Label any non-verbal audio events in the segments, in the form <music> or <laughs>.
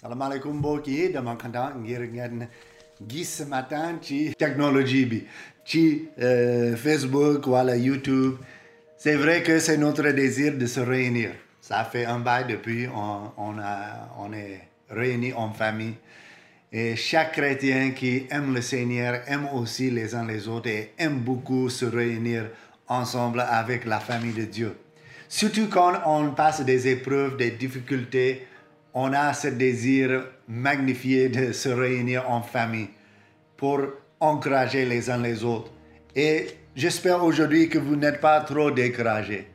Salam alaikum boki. Dama kanda ngir ngeen gis matin ci technologie bi euh, Facebook wala YouTube. C'est vrai que c'est notre désir de se réunir. Ça fait un bail depuis on, on est réunis en famille. Et chaque chrétien qui aime le Seigneur aime aussi les uns les autres et aime beaucoup se réunir ensemble avec la famille de Dieu. Surtout quand on passe des épreuves, des difficultés, on a ce désir magnifié de se réunir en famille pour encourager les uns les autres. Et j'espère aujourd'hui que vous n'êtes pas trop découragés.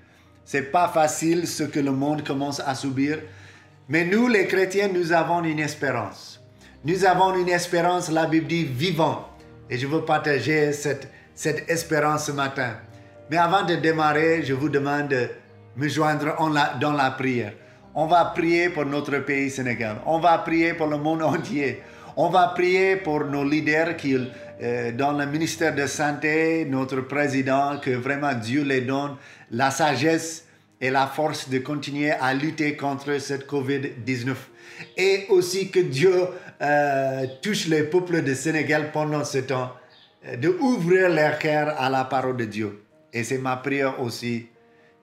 C'est pas facile ce que le monde commence à subir, mais nous les chrétiens, nous avons une espérance. Nous avons une espérance, la Bible dit, vivant. Et je veux partager cette, cette espérance ce matin. Mais avant de démarrer, je vous demande de me joindre dans la prière. On va prier pour notre pays Sénégal. On va prier pour le monde <laughs> entier. On va prier pour nos leaders qui, euh, dans le ministère de Santé, notre président, que vraiment Dieu les donne la sagesse et la force de continuer à lutter contre cette COVID-19. Et aussi que Dieu euh, touche les peuples de Sénégal pendant ce temps, euh, de ouvrir leur cœur à la parole de Dieu. Et c'est ma prière aussi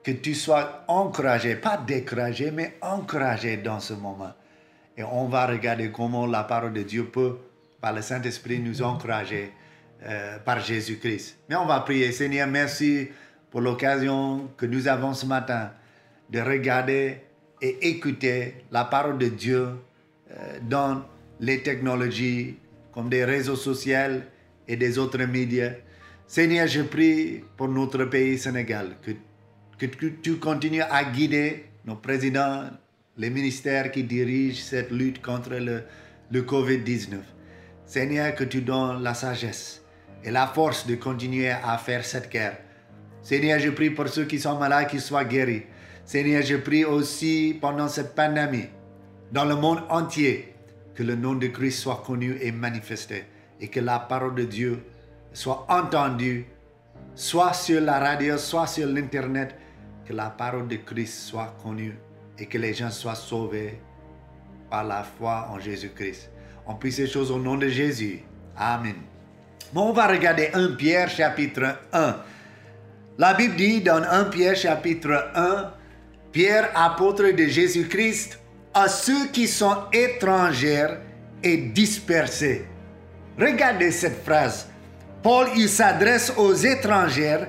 que tu sois encouragé, pas découragé, mais encouragé dans ce moment. Et on va regarder comment la parole de Dieu peut, par le Saint-Esprit, nous encourager euh, par Jésus-Christ. Mais on va prier. Seigneur, merci pour l'occasion que nous avons ce matin de regarder et écouter la parole de Dieu euh, dans les technologies comme des réseaux sociaux et des autres médias. Seigneur, je prie pour notre pays Sénégal, que, que tu continues à guider nos présidents, les ministères qui dirigent cette lutte contre le, le COVID-19. Seigneur, que tu donnes la sagesse et la force de continuer à faire cette guerre. Seigneur, je prie pour ceux qui sont malades, qu'ils soient guéris. Seigneur, je prie aussi pendant cette pandémie, dans le monde entier, que le nom de Christ soit connu et manifesté et que la parole de Dieu soit entendue, soit sur la radio, soit sur l'Internet, que la parole de Christ soit connue et que les gens soient sauvés par la foi en Jésus-Christ. On prie ces choses au nom de Jésus. Amen. Bon, on va regarder 1 Pierre chapitre 1. La Bible dit dans 1 Pierre chapitre 1, Pierre, apôtre de Jésus-Christ, à ceux qui sont étrangers et dispersés. Regardez cette phrase. Paul, il s'adresse aux étrangers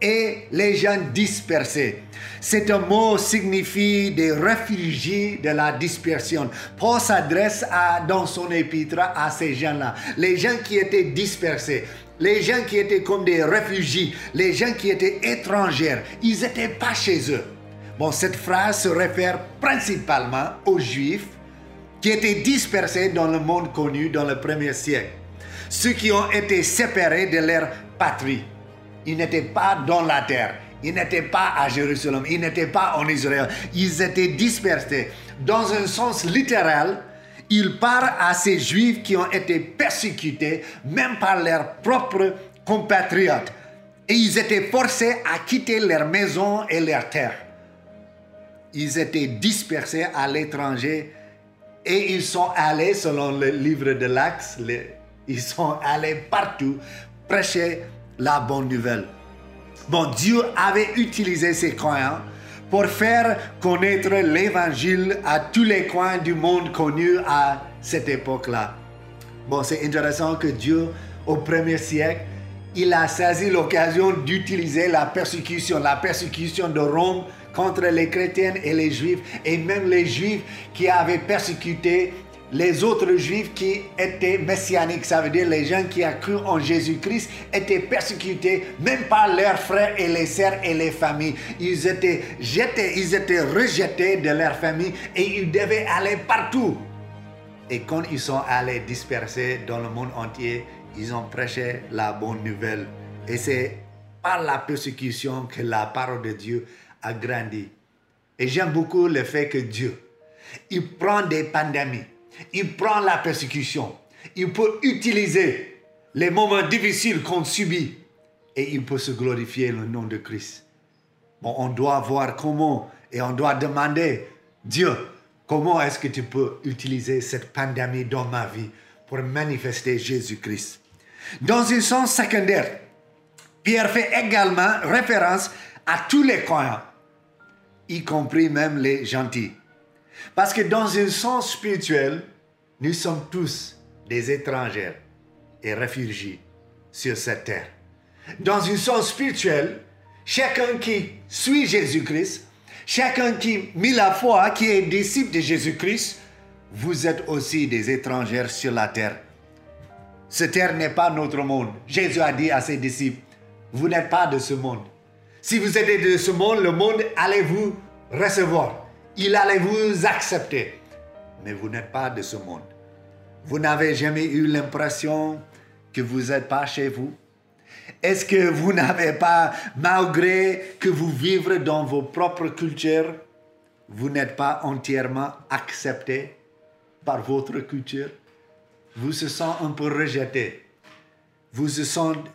et les gens dispersés. C'est un mot signifie des réfugiés de la dispersion. Paul s'adresse dans son épître à ces gens-là, les gens qui étaient dispersés. Les gens qui étaient comme des réfugiés, les gens qui étaient étrangers, ils n'étaient pas chez eux. Bon, cette phrase se réfère principalement aux Juifs qui étaient dispersés dans le monde connu dans le premier siècle. Ceux qui ont été séparés de leur patrie. Ils n'étaient pas dans la terre. Ils n'étaient pas à Jérusalem. Ils n'étaient pas en Israël. Ils étaient dispersés. Dans un sens littéral, il parle à ces Juifs qui ont été persécutés, même par leurs propres compatriotes. Et ils étaient forcés à quitter leur maison et leur terre. Ils étaient dispersés à l'étranger et ils sont allés, selon le livre de l'Axe, ils sont allés partout prêcher la bonne nouvelle. Bon, Dieu avait utilisé ces croyants pour faire connaître l'évangile à tous les coins du monde connu à cette époque-là. Bon, c'est intéressant que Dieu, au premier siècle, il a saisi l'occasion d'utiliser la persécution, la persécution de Rome contre les chrétiens et les juifs, et même les juifs qui avaient persécuté les autres juifs qui étaient messianiques, ça veut dire les gens qui ont cru en Jésus-Christ, étaient persécutés même par leurs frères et les sœurs et les familles. Ils étaient jetés, ils étaient rejetés de leur famille et ils devaient aller partout. Et quand ils sont allés disperser dans le monde entier, ils ont prêché la bonne nouvelle. Et c'est par la persécution que la parole de Dieu a grandi. Et j'aime beaucoup le fait que Dieu, il prend des pandémies il prend la persécution. Il peut utiliser les moments difficiles qu'on subit et il peut se glorifier le nom de Christ. Bon, on doit voir comment et on doit demander, Dieu, Comment est-ce que tu peux utiliser cette pandémie dans ma vie pour manifester Jésus-Christ? Dans un sens secondaire, Pierre fait également référence à tous les croyants, y compris même les gentils. Parce que dans un sens spirituel, nous sommes tous des étrangers et réfugiés sur cette terre. Dans un sens spirituel, chacun qui suit Jésus-Christ, chacun qui mit la foi, qui est disciple de Jésus-Christ, vous êtes aussi des étrangers sur la terre. Cette terre n'est pas notre monde. Jésus a dit à ses disciples, vous n'êtes pas de ce monde. Si vous êtes de ce monde, le monde allait vous recevoir? Il allait vous accepter. Mais vous n'êtes pas de ce monde. Vous n'avez jamais eu l'impression que vous n'êtes pas chez vous Est-ce que vous n'avez pas, malgré que vous vivez dans vos propres cultures, vous n'êtes pas entièrement accepté par votre culture? Vous vous sentez un peu rejeté. Vous se sentez,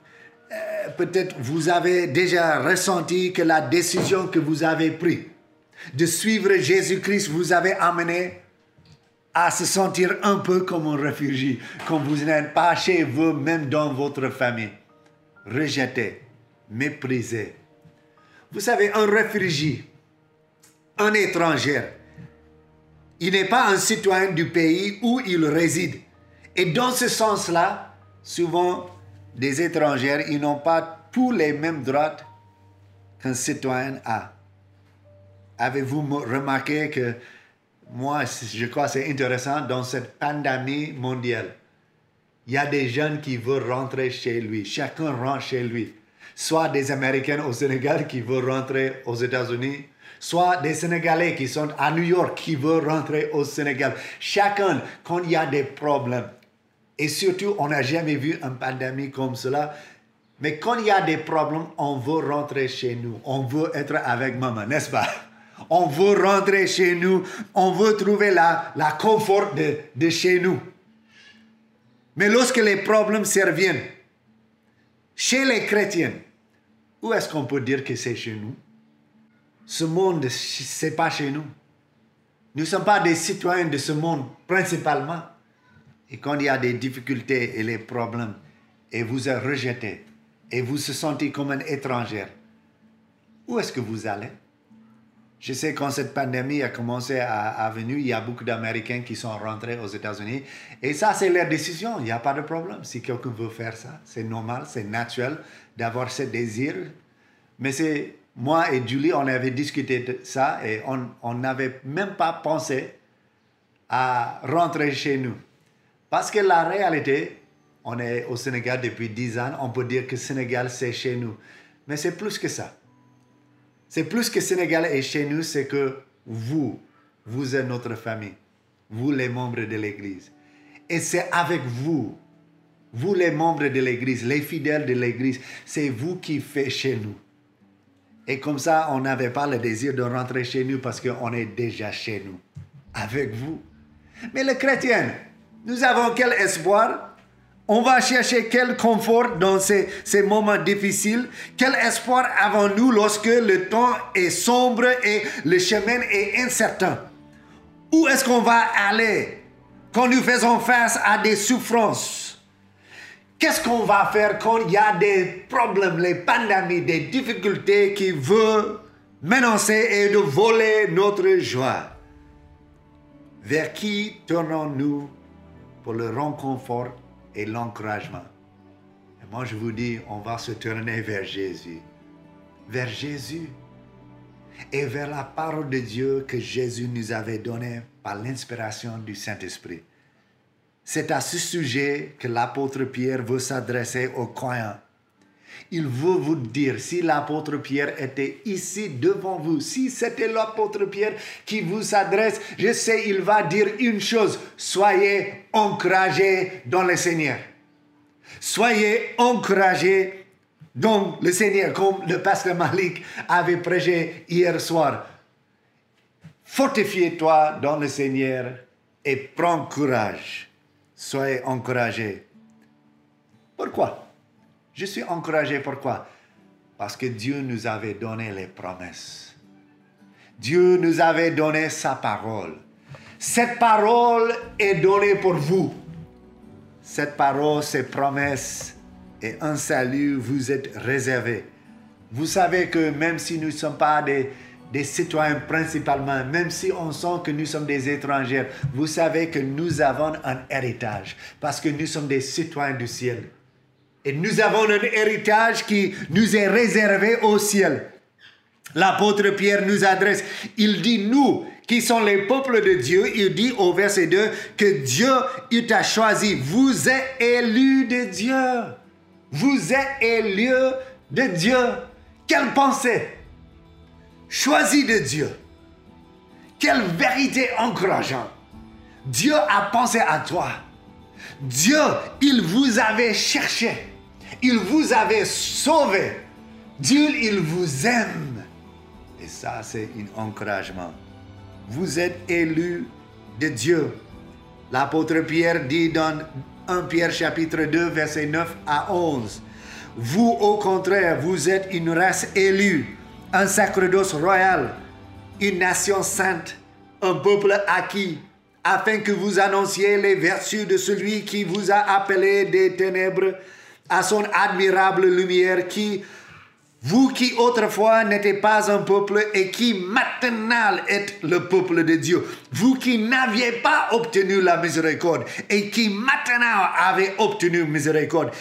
euh, peut-être vous avez déjà ressenti que la décision que vous avez prise de suivre Jésus-Christ vous avez amené à se sentir un peu comme un réfugié, comme vous n'êtes pas chez vous, même dans votre famille. Rejeté, méprisé. Vous savez, un réfugié, un étranger, il n'est pas un citoyen du pays où il réside. Et dans ce sens-là, souvent, des étrangers, ils n'ont pas tous les mêmes droits qu'un citoyen a. Avez-vous remarqué que moi, je crois que c'est intéressant dans cette pandémie mondiale. Il y a des jeunes qui veulent rentrer chez lui. Chacun rentre chez lui. Soit des Américains au Sénégal qui veulent rentrer aux États-Unis, soit des Sénégalais qui sont à New York qui veulent rentrer au Sénégal. Chacun, quand il y a des problèmes, et surtout, on n'a jamais vu une pandémie comme cela, mais quand il y a des problèmes, on veut rentrer chez nous. On veut être avec maman, n'est-ce pas? On veut rentrer chez nous. On veut trouver la, la confort de, chez nous. Mais lorsque les problèmes surviennent, chez les chrétiens, où est-ce qu'on peut dire que c'est chez nous? Ce monde, c'est pas chez nous. Nous ne sommes pas des citoyens de ce monde, principalement. Et quand il y a des difficultés et les problèmes, et vous êtes rejeté, et vous se sentez comme un étranger, où est-ce que vous allez? Je sais quand cette pandémie a commencé à, venir, il y a beaucoup d'Américains qui sont rentrés aux États-Unis. Et ça, c'est leur décision. Il n'y a pas de problème. Si quelqu'un veut faire ça, c'est normal, c'est naturel d'avoir ce désir. Mais c'est moi et Julie, on avait discuté de ça et on n'avait même pas pensé à rentrer chez nous. Parce que la réalité, on est au Sénégal depuis 10 ans, on peut dire que Sénégal, c'est chez nous. Mais c'est plus que ça. C'est plus que Sénégal est chez nous, c'est que vous, vous êtes notre famille. Vous, les membres de l'Église. Et c'est avec vous, vous les membres de l'Église, les fidèles de l'Église, c'est vous qui faites chez nous. Et comme ça, on n'avait pas le désir de rentrer chez nous parce qu'on est déjà chez nous, avec vous. Mais les chrétiens, nous avons quel espoir? On va chercher quel confort dans ces, moments difficiles. Quel espoir avons-nous lorsque le temps est sombre et le chemin est incertain? Où est-ce qu'on va aller quand nous faisons face à des souffrances? Qu'est-ce qu'on va faire quand il y a des problèmes, les pandémies, des difficultés qui veulent menacer et de voler notre joie? Vers qui tournons-nous pour le réconfort et l'encouragement. Moi, je vous dis, on va se tourner vers Jésus. Vers Jésus. Et vers la parole de Dieu que Jésus nous avait donnée par l'inspiration du Saint-Esprit. C'est à ce sujet que l'apôtre Pierre veut s'adresser aux croyants il veut vous dire, si l'apôtre Pierre était ici devant vous, si c'était l'apôtre Pierre qui vous s'adresse, je sais, il va dire une chose, soyez encouragés dans le Seigneur. Soyez encouragés dans le Seigneur, comme le pasteur Malik avait prêché hier soir. Fortifie-toi dans le Seigneur et prends courage. Soyez encouragés. Pourquoi? Je suis encouragé. Pourquoi? Parce que Dieu nous avait donné les promesses. Dieu nous avait donné sa parole. Cette parole est donnée pour vous. Cette parole, ces promesses et un salut vous êtes réservés. Vous savez que même si nous ne sommes pas des, des citoyens principalement, même si on sent que nous sommes des étrangers, vous savez que nous avons un héritage parce que nous sommes des citoyens du ciel. Et nous avons un héritage qui nous est réservé au ciel. L'apôtre Pierre nous adresse, il dit nous qui sommes les peuples de Dieu, il dit au verset 2 que Dieu, il t'a choisi. Vous êtes élus de Dieu. Vous êtes élus de Dieu. Quelle pensée Choisi de Dieu. Quelle vérité encourageante. Dieu a pensé à toi. Dieu, il vous avait cherché. Il vous avait sauvé. Dieu, il vous aime. Et ça, c'est un encouragement. Vous êtes élus de Dieu. L'apôtre Pierre dit dans 1 Pierre chapitre 2, verset 9 à 11. Vous, au contraire, vous êtes une race élue, un sacerdoce royal, une nation sainte, un peuple acquis, afin que vous annonciez les vertus de celui qui vous a appelé des ténèbres à son admirable lumière, qui, vous qui autrefois n'étiez pas un peuple et qui maintenant êtes le peuple de Dieu, vous qui n'aviez pas obtenu la miséricorde et qui maintenant avez obtenu miséricorde,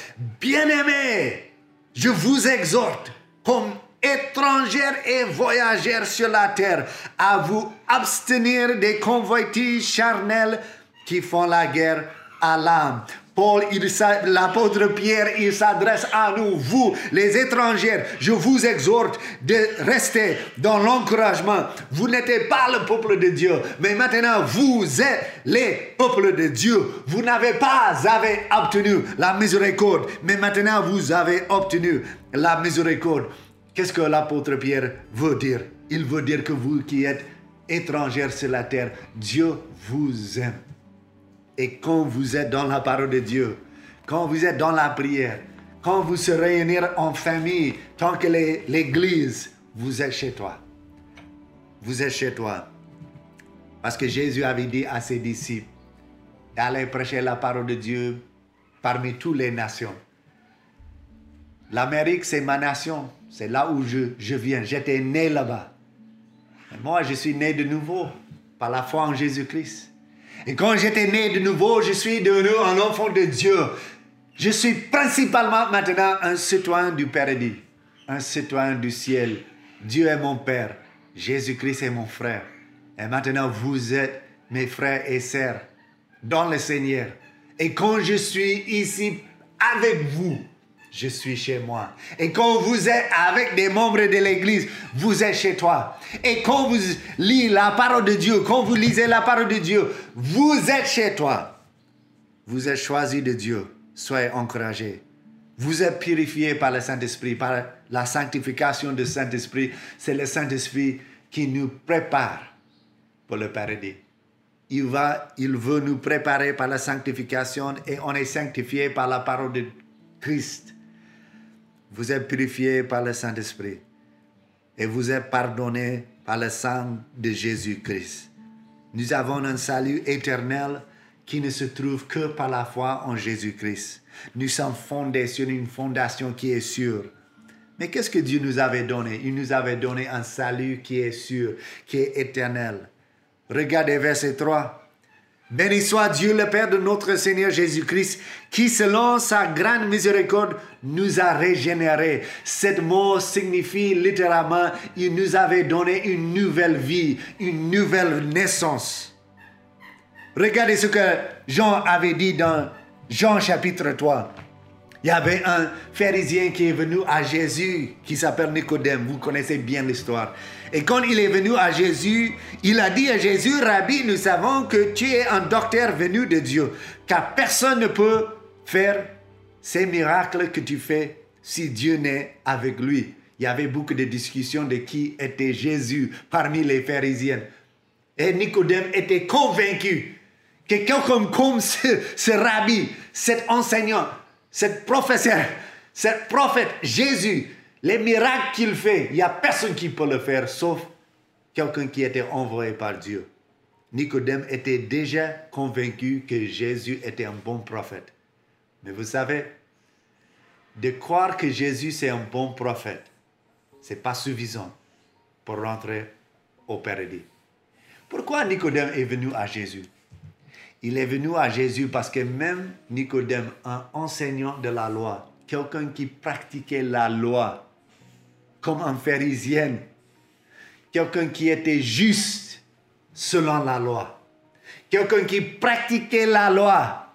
bien-aimés, je vous exhorte comme étrangers et voyageurs sur la terre à vous abstenir des convoitises charnelles qui font la guerre à l'âme. Paul, l'apôtre Pierre, il s'adresse à nous, vous, les étrangers. Je vous exhorte de rester dans l'encouragement. Vous n'êtes pas le peuple de Dieu, mais maintenant vous êtes les peuples de Dieu. Vous n'avez pas obtenu la miséricorde, mais maintenant vous avez obtenu la miséricorde. Qu'est-ce que l'apôtre Pierre veut dire? Il veut dire que vous qui êtes étrangers sur la terre, Dieu vous aime. Et quand vous êtes dans la parole de Dieu, quand vous êtes dans la prière, quand vous se réunir en famille, tant que l'Église, vous êtes chez toi. Vous êtes chez toi. Parce que Jésus avait dit à ses disciples d'aller prêcher la parole de Dieu parmi toutes les nations. L'Amérique, c'est ma nation. C'est là où je, je viens. J'étais né là-bas. Moi, je suis né de nouveau par la foi en Jésus-Christ. Et quand j'étais né de nouveau, je suis devenu un enfant de Dieu. Je suis principalement maintenant un citoyen du paradis, un citoyen du ciel. Dieu est mon Père, Jésus-Christ est mon frère. Et maintenant, vous êtes mes frères et sœurs dans le Seigneur. Et quand je suis ici avec vous, je suis chez moi. Et quand vous êtes avec des membres de l'Église, vous êtes chez toi. Et quand vous lisez la parole de Dieu, quand vous lisez la parole de Dieu, vous êtes chez toi. Vous êtes choisi de Dieu. Soyez encouragés. Vous êtes purifiés par le Saint-Esprit, par la sanctification du Saint-Esprit. C'est le Saint-Esprit qui nous prépare pour le paradis. Il, va, il veut nous préparer par la sanctification et on est sanctifié par la parole de Christ. Vous êtes purifiés par le Saint-Esprit et vous êtes pardonnés par le sang de Jésus-Christ. Nous avons un salut éternel qui ne se trouve que par la foi en Jésus-Christ. Nous sommes fondés sur une fondation qui est sûre. Mais qu'est-ce que Dieu nous avait donné? Il nous avait donné un salut qui est sûr, qui est éternel. Regardez verset 3. Béni soit Dieu le Père de notre Seigneur Jésus-Christ, qui selon sa grande miséricorde nous a régénérés. Cette mot signifie littéralement, il nous avait donné une nouvelle vie, une nouvelle naissance. Regardez ce que Jean avait dit dans Jean chapitre 3. Il y avait un pharisien qui est venu à Jésus qui s'appelle Nicodème. Vous connaissez bien l'histoire. Et quand il est venu à Jésus, il a dit à Jésus, Rabbi, nous savons que tu es un docteur venu de Dieu, car personne ne peut faire ces miracles que tu fais si Dieu n'est avec lui. Il y avait beaucoup de discussions de qui était Jésus parmi les pharisiens. Et Nicodème était convaincu que quelqu'un comme ce, ce rabbi, cet enseignant, cet professeur, cet prophète Jésus, les miracles qu'il fait, il n'y a personne qui peut le faire sauf quelqu'un qui était envoyé par Dieu. Nicodème était déjà convaincu que Jésus était un bon prophète. Mais vous savez, de croire que Jésus c'est un bon prophète, c'est pas suffisant pour rentrer au paradis. Pourquoi Nicodème est venu à Jésus? Il est venu à Jésus parce que même Nicodème, un enseignant de la loi, quelqu'un qui pratiquait la loi comme un pharisien, quelqu'un qui était juste selon la loi, quelqu'un qui pratiquait la loi,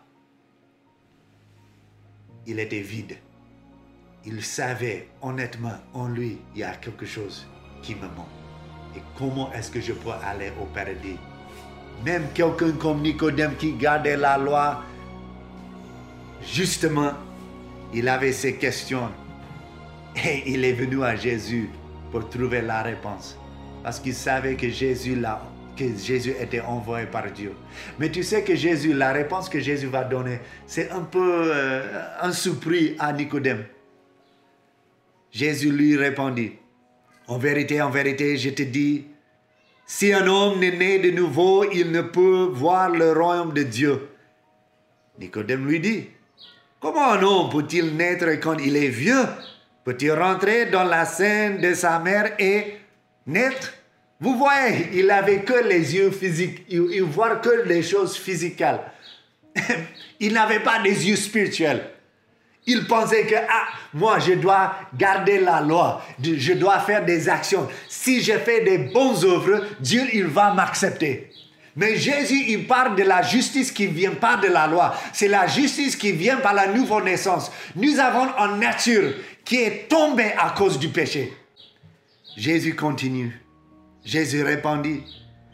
il était vide. Il savait honnêtement en lui, il y a quelque chose qui me manque. Et comment est-ce que je peux aller au paradis? Même quelqu'un comme Nicodème qui gardait la loi, justement, il avait ces questions. Et il est venu à Jésus pour trouver la réponse. Parce qu'il savait que Jésus, était envoyé par Dieu. Mais tu sais que Jésus, la réponse que Jésus va donner, c'est un peu euh, un surpris à Nicodème. Jésus lui répondit, en vérité, en vérité, je te dis, si un homme n'est né de nouveau, il ne peut voir le royaume de Dieu. Nicodème lui dit, comment un homme peut-il naître quand il est vieux? Peut-il rentrer dans la scène de sa mère et naître? Vous voyez, il n'avait que les yeux physiques, il, il voit que les choses physiques. <laughs> il n'avait pas des yeux spirituels. Il pensait que, ah, moi, je dois garder la loi, je dois faire des actions. Si je fais des bonnes œuvres, Dieu, il va m'accepter. Mais Jésus, il parle de la justice qui vient pas de la loi. C'est la justice qui vient par la nouvelle naissance. Nous avons une nature qui est tombée à cause du péché. Jésus continue. Jésus répondit,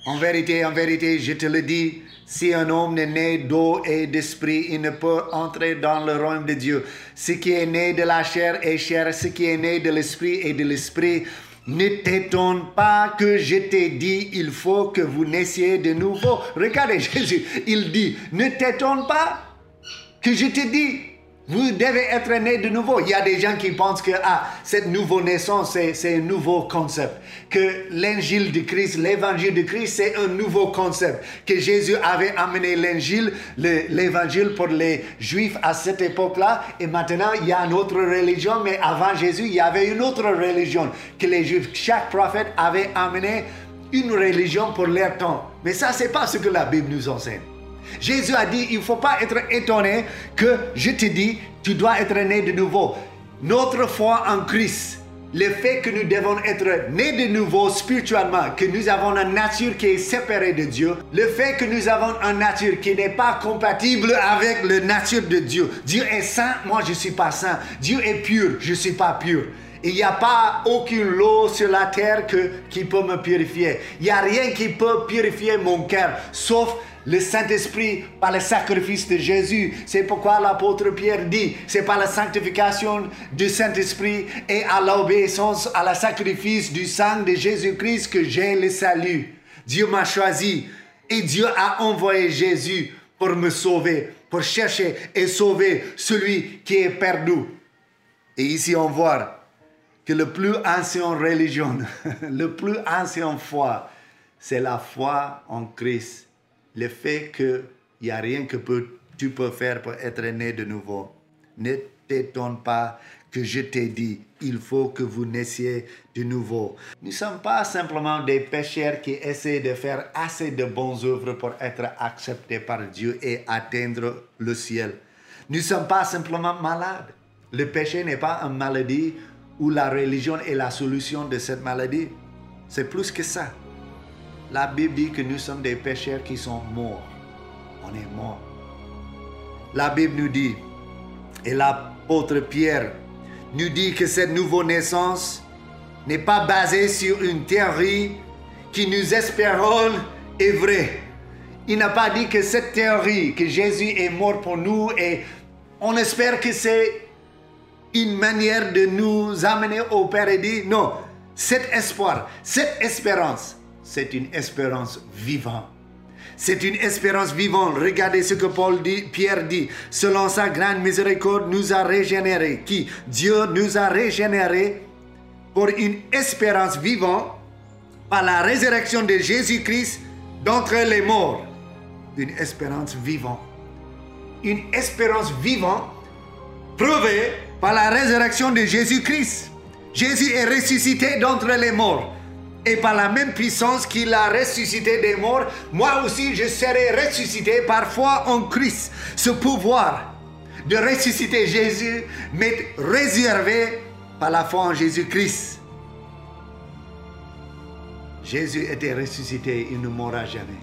en vérité, en vérité, je te le dis, si un homme n'est né d'eau et d'esprit, il ne peut entrer dans le royaume de Dieu. Ce qui est né de la chair est chair, ce qui est né de l'esprit est de l'esprit. Ne t'étonne pas que je t'ai dit, il faut que vous naissiez de nouveau. Regardez <laughs> Jésus, il dit, ne t'étonne pas que je t'ai dit, vous devez être né de nouveau. Il y a des gens qui pensent que ah, cette nouvelle naissance, c'est un nouveau concept. Que l'évangile de Christ, l'évangile de Christ, c'est un nouveau concept. Que Jésus avait amené l'évangile, l'évangile pour les juifs à cette époque-là. Et maintenant, il y a une autre religion. Mais avant Jésus, il y avait une autre religion que les juifs, chaque prophète avait amené une religion pour leur temps. Mais ça, c'est pas ce que la Bible nous enseigne. Jésus a dit, il ne faut pas être étonné que je te dis, tu dois être né de nouveau. Notre foi en Christ, le fait que nous devons être nés de nouveau spirituellement, que nous avons une nature qui est séparée de Dieu, le fait que nous avons une nature qui n'est pas compatible avec la nature de Dieu. Dieu est saint, moi je ne suis pas saint. Dieu est pur, je ne suis pas pur. Il n'y a pas aucune loi sur la terre que, qui peut me purifier. Il n'y a rien qui peut purifier mon cœur, sauf le Saint-Esprit par le sacrifice de Jésus. C'est pourquoi l'apôtre Pierre dit, c'est par la sanctification du Saint-Esprit et à l'obéissance à la sacrifice du sang de Jésus-Christ que j'ai le salut. Dieu m'a choisi et Dieu a envoyé Jésus pour me sauver, pour chercher et sauver celui qui est perdu. Et ici on voit que le plus ancien religion, <laughs> le plus ancien foi, c'est la foi en Christ le fait qu'il n'y a rien que tu peux faire pour être né de nouveau. Ne t'étonne pas que je t'ai dit, il faut que vous naissiez de nouveau. Nous ne sommes pas simplement des pécheurs qui essaient de faire assez de bonnes œuvres pour être acceptés par Dieu et atteindre le ciel. Nous ne sommes pas simplement malades. Le péché n'est pas une maladie où la religion est la solution de cette maladie. C'est plus que ça. La Bible dit que nous sommes des pécheurs qui sont morts. On est morts. La Bible nous dit, et l'apôtre Pierre nous dit que cette nouvelle naissance n'est pas basée sur une théorie qui nous espérons est vraie. Il n'a pas dit que cette théorie, que Jésus est mort pour nous et on espère que c'est une manière de nous amener au paradis. Non, cet espoir, cette espérance, c'est une espérance vivante. C'est une espérance vivante. Regardez ce que Paul dit, Pierre dit. Selon sa grande miséricorde, nous a régénérés. Qui? Dieu nous a régénérés pour une espérance vivante par la résurrection de Jésus-Christ d'entre les morts, une espérance vivante. Une espérance vivante prouvée par la résurrection de Jésus-Christ. Jésus est ressuscité d'entre les morts. Et par la même puissance qu'il a ressuscité des morts, moi aussi je serai ressuscité par foi en Christ. Ce pouvoir de ressusciter Jésus m'est réservé par la foi en Jésus-Christ. Jésus était ressuscité, il ne mourra jamais.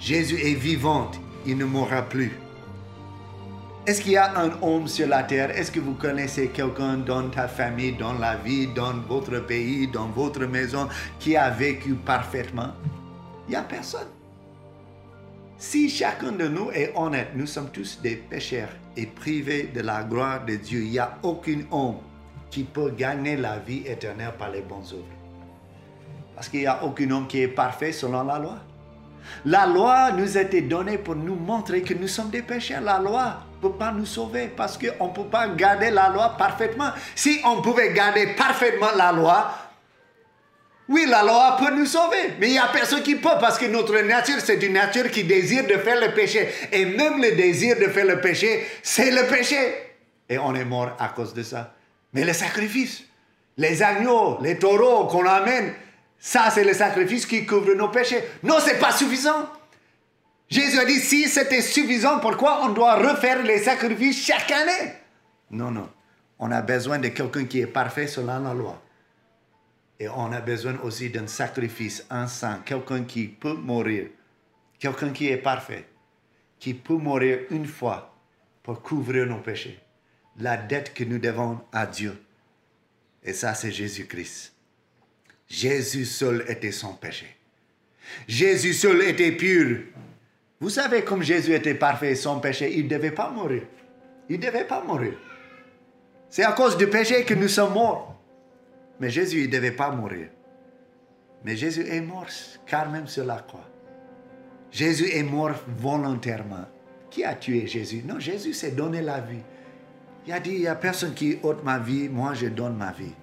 Jésus est vivant, il ne mourra plus. Est-ce qu'il y a un homme sur la terre? Est-ce que vous connaissez quelqu'un dans ta famille, dans la vie, dans votre pays, dans votre maison qui a vécu parfaitement? Il n'y a personne. Si chacun de nous est honnête, nous sommes tous des pécheurs et privés de la gloire de Dieu. Il n'y a aucun homme qui peut gagner la vie éternelle par les bons œuvres. Parce qu'il n'y a aucun homme qui est parfait selon la loi. La loi nous a été donnée pour nous montrer que nous sommes des pécheurs. La loi ne peut pas nous sauver parce qu'on ne peut pas garder la loi parfaitement. Si on pouvait garder parfaitement la loi, oui, la loi peut nous sauver, mais il n'y a personne qui peut parce que notre nature, c'est une nature qui désire de faire le péché. Et même le désir de faire le péché, c'est le péché. Et on est mort à cause de ça. Mais le sacrifice, les agneaux, les taureaux qu'on amène, ça c'est le sacrifice qui couvre nos péchés. Non, c'est pas suffisant. Jésus a dit, si c'était suffisant, pourquoi on doit refaire les sacrifices chaque année? Non, non. On a besoin de quelqu'un qui est parfait selon la loi. Et on a besoin aussi d'un sacrifice, un sang, quelqu'un qui peut mourir, quelqu'un qui est parfait, qui peut mourir une fois pour couvrir nos péchés, la dette que nous devons à Dieu. Et ça, c'est Jésus-Christ. Jésus seul était sans péché. Jésus seul était pur. Vous savez, comme Jésus était parfait sans péché, il ne devait pas mourir. Il ne devait pas mourir. C'est à cause du péché que nous sommes morts. Mais Jésus, il ne devait pas mourir. Mais Jésus est mort car même sur la croix. Jésus est mort volontairement. Qui a tué Jésus? Non, Jésus s'est donné la vie. Il a dit, il n'y a personne qui ôte ma vie, moi je donne ma vie.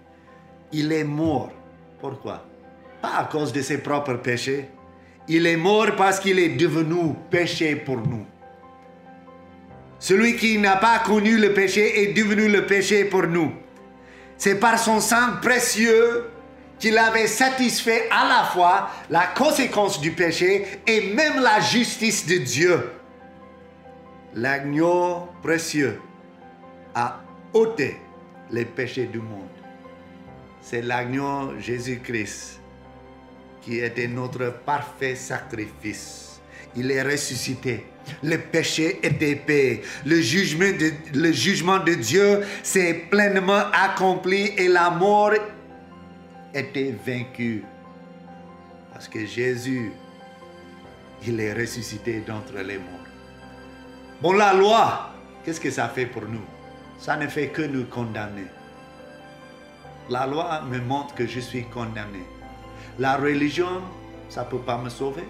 Il est mort. Pourquoi? Pas à cause de ses propres péchés. Il est mort parce qu'il est devenu péché pour nous. Celui qui n'a pas connu le péché est devenu le péché pour nous. C'est par son sang précieux qu'il avait satisfait à la fois la conséquence du péché et même la justice de Dieu. L'agneau précieux a ôté les péchés du monde. C'est l'agneau Jésus-Christ qui était notre parfait sacrifice. Il est ressuscité. Le péché était payé. Le jugement de, le jugement de Dieu s'est pleinement accompli et la mort était vaincue. Parce que Jésus, il est ressuscité d'entre les morts. Bon, la loi, qu'est-ce que ça fait pour nous? Ça ne fait que nous condamner. La loi me montre que je suis condamné. La religion, ça ne peut pas me sauver.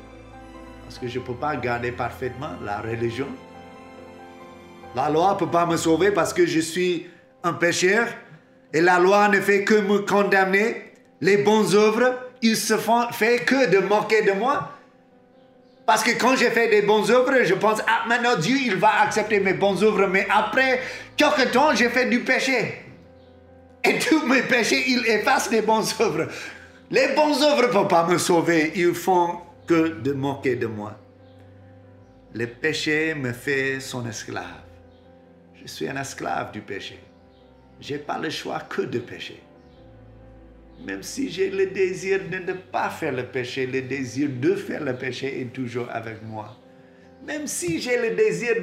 Parce que je ne peux pas garder parfaitement la religion. La loi ne peut pas me sauver parce que je suis un pécheur. Et la loi ne fait que me condamner. Les bonnes œuvres, ils se font fait que de moquer de moi. Parce que quand j'ai fait des bonnes œuvres, je pense, ah, maintenant Dieu, il va accepter mes bonnes œuvres. Mais après quelque temps, j'ai fait du péché. Et tous mes péchés, il efface les bonnes œuvres. Les bonnes œuvres ne peuvent pas me sauver. Ils font que de moquer de moi. Le péché me fait son esclave. Je suis un esclave du péché. Je n'ai pas le choix que de pécher. Même si j'ai le désir de ne pas faire le péché, le désir de faire le péché est toujours avec moi. Même si j'ai le désir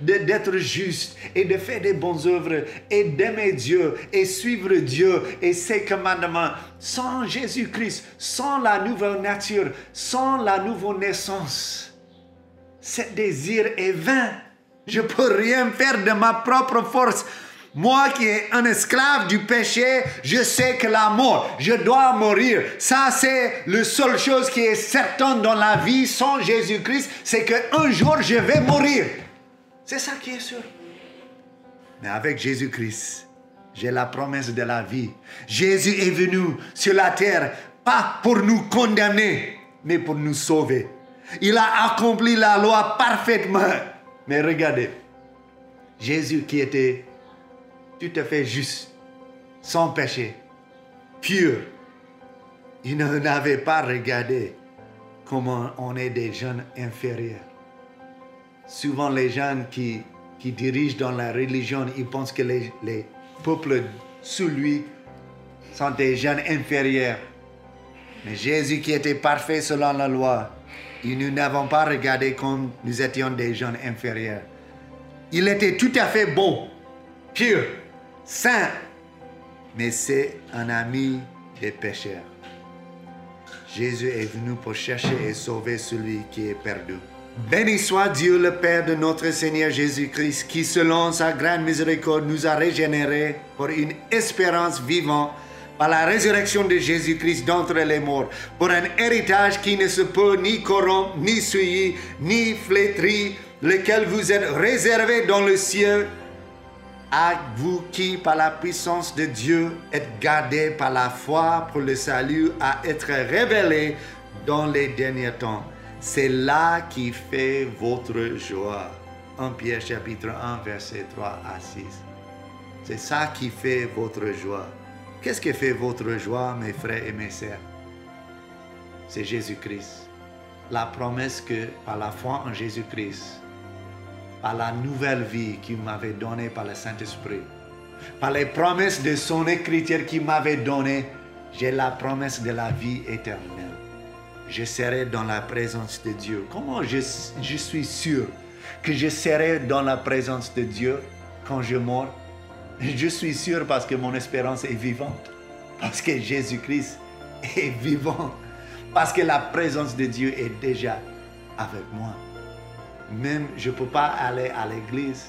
d'être de, juste et de faire des bonnes œuvres et d'aimer Dieu et suivre Dieu et ses commandements, sans Jésus-Christ, sans la nouvelle nature, sans la nouvelle naissance, ce désir est vain. Je peux rien faire de ma propre force. Moi qui est un esclave du péché, je sais que la mort, je dois mourir. Ça, c'est la seule chose qui est certaine dans la vie sans Jésus-Christ, c'est qu'un jour, je vais mourir. C'est ça qui est sûr. Mais avec Jésus-Christ, j'ai la promesse de la vie. Jésus est venu sur la terre, pas pour nous condamner, mais pour nous sauver. Il a accompli la loi parfaitement. Mais regardez, Jésus qui était tout à fait juste, sans péché, pur, il n'avait pas regardé comment on est des jeunes inférieurs. Souvent les jeunes qui, dirigent dans la religion, ils pensent que les, les peuples sous lui sont des jeunes inférieurs. Mais Jésus qui était parfait selon la loi, nous n'avons pas regardé comme nous étions des jeunes inférieurs. Il était tout à fait bon, pur, saint, mais c'est un ami des pécheurs. Jésus est venu pour chercher et sauver celui qui est perdu. Béni soit Dieu le Père de notre Seigneur Jésus-Christ, qui selon sa grande miséricorde nous a régénérés pour une espérance vivante par la résurrection de Jésus-Christ d'entre les morts, pour un héritage qui ne se peut ni corrompre, ni souiller, ni flétrir, lequel vous êtes réservé dans le ciel, à vous qui, par la puissance de Dieu, êtes gardés par la foi pour le salut à être révélé dans les derniers temps. C'est là qui fait votre joie. 1 Pierre chapitre 1 verset 3 à 6. C'est ça qui fait votre joie. Qu'est-ce qui fait votre joie, mes frères et mes sœurs? C'est Jésus-Christ. La promesse que par la foi en Jésus-Christ, par la nouvelle vie qu'il m'avait donnée par le Saint-Esprit, par les promesses de son écriture qu'il m'avait donnée, j'ai la promesse de la vie éternelle. Je serai dans la présence de Dieu. Comment je, suis sûr que je serai dans la présence de Dieu quand je mors je suis sûr parce que mon espérance est vivante. Parce que Jésus-Christ est vivant. Parce que la présence de Dieu est déjà avec moi. Même je ne peux pas aller à l'église,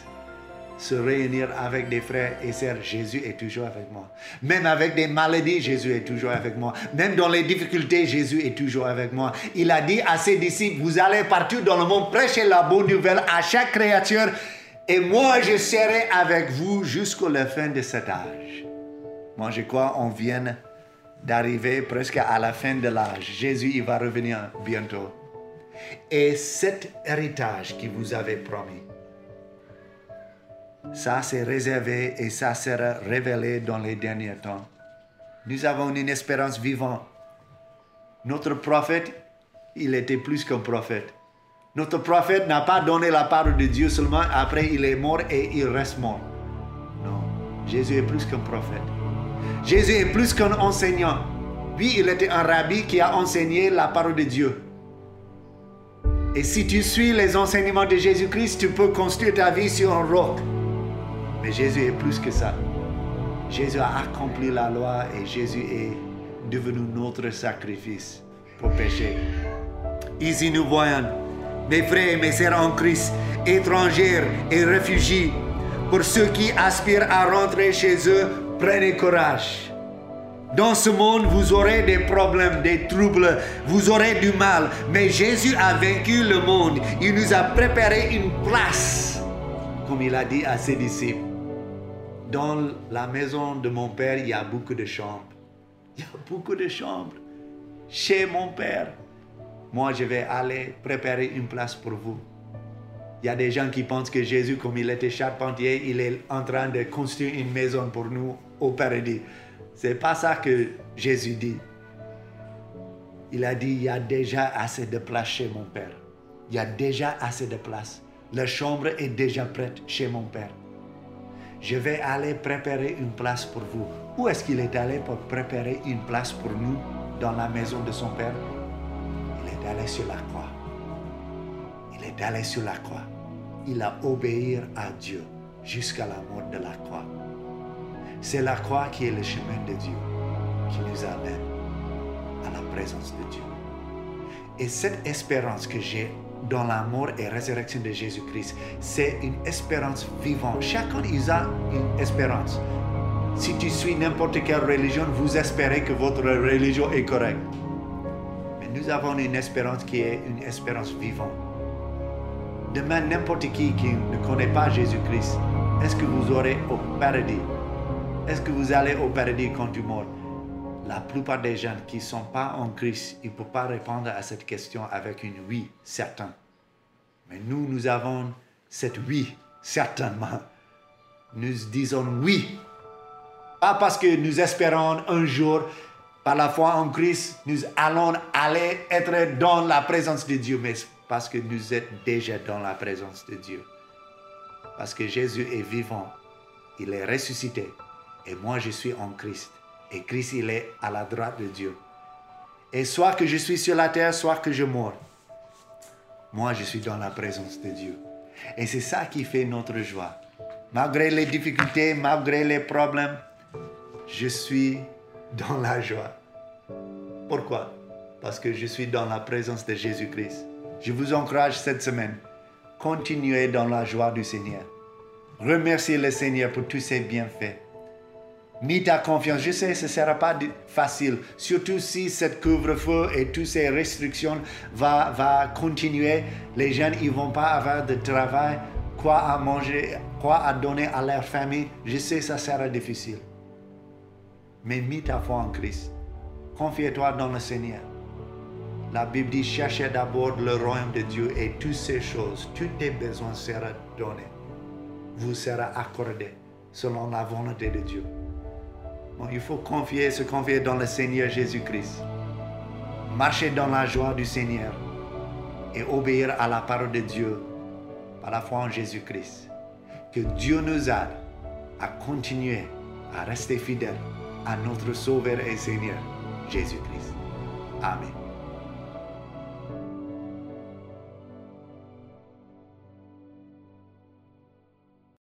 se réunir avec des frères et sœurs. Jésus est toujours avec moi. Même avec des maladies, Jésus est toujours avec moi. Même dans les difficultés, Jésus est toujours avec moi. Il a dit à ses disciples, vous allez partir dans le monde, prêcher la bonne nouvelle à chaque créature et moi, je serai avec vous jusqu'à la fin de cet âge. Moi, je crois qu'on vient d'arriver presque à la fin de l'âge. Jésus, il va revenir bientôt. Et cet héritage qui vous avait promis, ça c'est réservé et ça sera révélé dans les derniers temps. Nous avons une espérance vivante. Notre prophète, il était plus qu'un prophète. Notre prophète n'a pas donné la parole de Dieu seulement, après il est mort et il reste mort. Non, Jésus est plus qu'un prophète. Jésus est plus qu'un enseignant. Lui, il était un rabbi qui a enseigné la parole de Dieu. Et si tu suis les enseignements de Jésus-Christ, tu peux construire ta vie sur un roc. Mais Jésus est plus que ça. Jésus a accompli la loi et Jésus est devenu notre sacrifice pour pécher. Ici, nous voyons mes frères et mes sœurs en Christ, étrangers et réfugiés, pour ceux qui aspirent à rentrer chez eux, prenez courage. Dans ce monde, vous aurez des problèmes, des troubles, vous aurez du mal, mais Jésus a vaincu le monde. Il nous a préparé une place, comme il a dit à ses disciples. Dans la maison de mon Père, il y a beaucoup de chambres. Il y a beaucoup de chambres. Chez mon Père, moi je vais aller préparer une place pour vous. Il y a des gens qui pensent que Jésus, comme il était charpentier, il est en train de construire une maison pour nous au paradis. C'est pas ça que Jésus dit. Il a dit, il y a déjà assez de place chez mon Père. Il y a déjà assez de place. La chambre est déjà prête chez mon Père. Je vais aller préparer une place pour vous. Où est-ce qu'il est allé pour préparer une place pour nous dans la maison de son Père? Est allé sur la croix. Il est allé sur la croix. Il a obéi à Dieu jusqu'à la mort de la croix. C'est la croix qui est le chemin de Dieu, qui nous amène à la présence de Dieu. Et cette espérance que j'ai dans la mort et résurrection de Jésus-Christ, c'est une espérance vivante. Chacun il a une espérance. Si tu suis n'importe quelle religion, vous espérez que votre religion est correcte nous avons une espérance qui est une espérance vivante. Demain, n'importe qui qui ne connaît pas Jésus-Christ, est-ce que vous aurez au paradis Est-ce que vous allez au paradis quand tu meurs la plupart des gens qui ne sont pas en Christ, ils ne peuvent pas répondre à cette question avec une oui, certain. Mais nous, nous avons cette oui, certainement. Nous disons oui. Pas parce que nous espérons un jour, par la foi en Christ, nous allons aller être dans la présence de Dieu, mais parce que nous sommes déjà dans la présence de Dieu. Parce que Jésus est vivant, il est ressuscité, et moi je suis en Christ. Et Christ, il est à la droite de Dieu. Et soit que je suis sur la terre, soit que je meurs, moi je suis dans la présence de Dieu. Et c'est ça qui fait notre joie. Malgré les difficultés, malgré les problèmes, je suis dans la joie. Pourquoi? Parce que je suis dans la présence de Jésus-Christ. Je vous encourage cette semaine, continuez dans la joie du Seigneur. Remerciez le Seigneur pour tous ses bienfaits. Mis ta confiance. Je sais, ce ne sera pas facile, surtout si cette couvre-feu et toutes ces restrictions va, va continuer. Les jeunes, ils vont pas avoir de travail, quoi à manger, quoi à donner à leur famille. Je sais, ça sera difficile. Mais mis ta foi en Christ. Confie-toi dans le Seigneur. La Bible dit, cherchez d'abord le royaume de Dieu et toutes ces choses, tous tes besoins seront donnés. Vous sera accordé selon la volonté de Dieu il faut confier, se confier dans le Seigneur Jésus-Christ. Marcher dans la joie du Seigneur et obéir à la parole de Dieu par la foi en Jésus-Christ. Que Dieu nous aide à continuer à rester fidèles à notre Sauveur et Seigneur Jésus-Christ. Amen.